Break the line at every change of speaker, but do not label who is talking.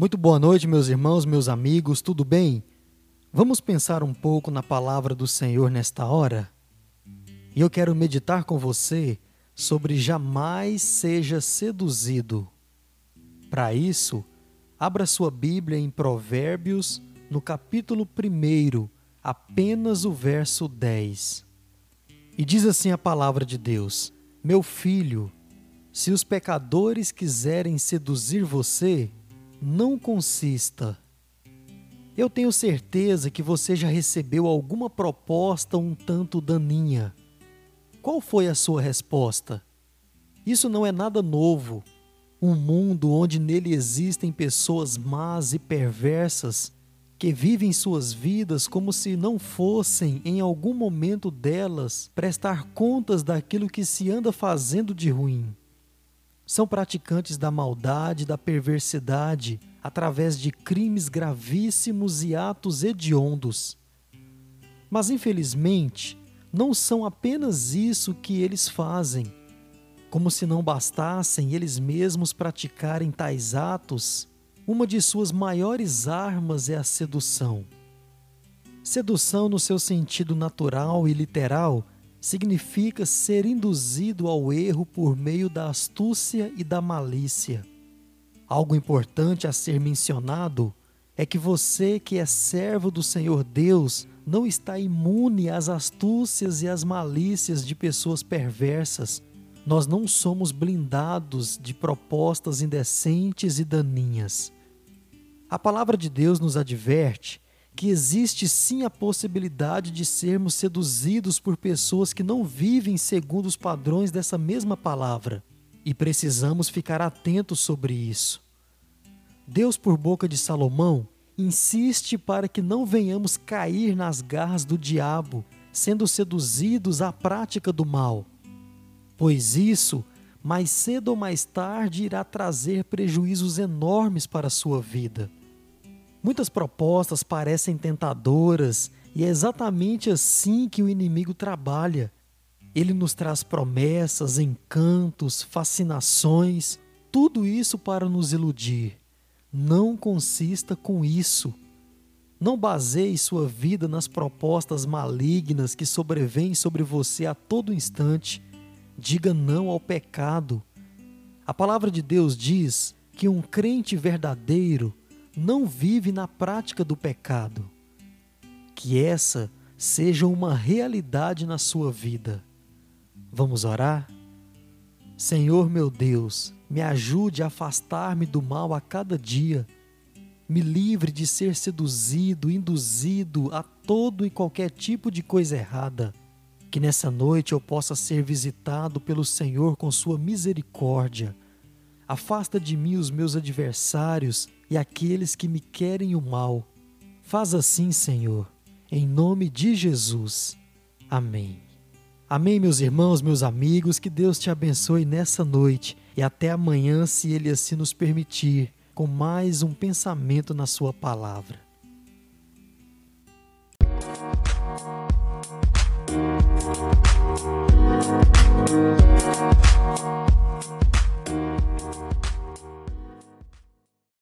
Muito boa noite, meus irmãos, meus amigos, tudo bem? Vamos pensar um pouco na palavra do Senhor nesta hora? E eu quero meditar com você sobre jamais seja seduzido. Para isso, abra sua Bíblia em Provérbios, no capítulo 1, apenas o verso 10. E diz assim a palavra de Deus: Meu filho, se os pecadores quiserem seduzir você, não consista. Eu tenho certeza que você já recebeu alguma proposta um tanto daninha. Qual foi a sua resposta? Isso não é nada novo. Um mundo onde nele existem pessoas más e perversas que vivem suas vidas como se não fossem, em algum momento delas, prestar contas daquilo que se anda fazendo de ruim. São praticantes da maldade, da perversidade, através de crimes gravíssimos e atos hediondos. Mas, infelizmente, não são apenas isso que eles fazem. Como se não bastassem eles mesmos praticarem tais atos, uma de suas maiores armas é a sedução. Sedução, no seu sentido natural e literal, significa ser induzido ao erro por meio da astúcia e da malícia. Algo importante a ser mencionado é que você, que é servo do Senhor Deus, não está imune às astúcias e às malícias de pessoas perversas, nós não somos blindados de propostas indecentes e daninhas. A palavra de Deus nos adverte que existe sim a possibilidade de sermos seduzidos por pessoas que não vivem segundo os padrões dessa mesma palavra, e precisamos ficar atentos sobre isso. Deus, por boca de Salomão, insiste para que não venhamos cair nas garras do diabo, sendo seduzidos à prática do mal, pois isso mais cedo ou mais tarde irá trazer prejuízos enormes para a sua vida. Muitas propostas parecem tentadoras e é exatamente assim que o inimigo trabalha. Ele nos traz promessas, encantos, fascinações, tudo isso para nos iludir. Não consista com isso. Não baseie sua vida nas propostas malignas que sobrevêm sobre você a todo instante. Diga não ao pecado. A palavra de Deus diz que um crente verdadeiro não vive na prática do pecado. Que essa seja uma realidade na sua vida. Vamos orar? Senhor meu Deus, me ajude a afastar-me do mal a cada dia. Me livre de ser seduzido, induzido a todo e qualquer tipo de coisa errada. Que nessa noite eu possa ser visitado pelo Senhor com Sua misericórdia Afasta de mim os meus adversários e aqueles que me querem o mal. Faz assim, Senhor, em nome de Jesus. Amém. Amém, meus irmãos, meus amigos, que Deus te abençoe nessa noite e até amanhã, se Ele assim nos permitir, com mais um pensamento na Sua palavra.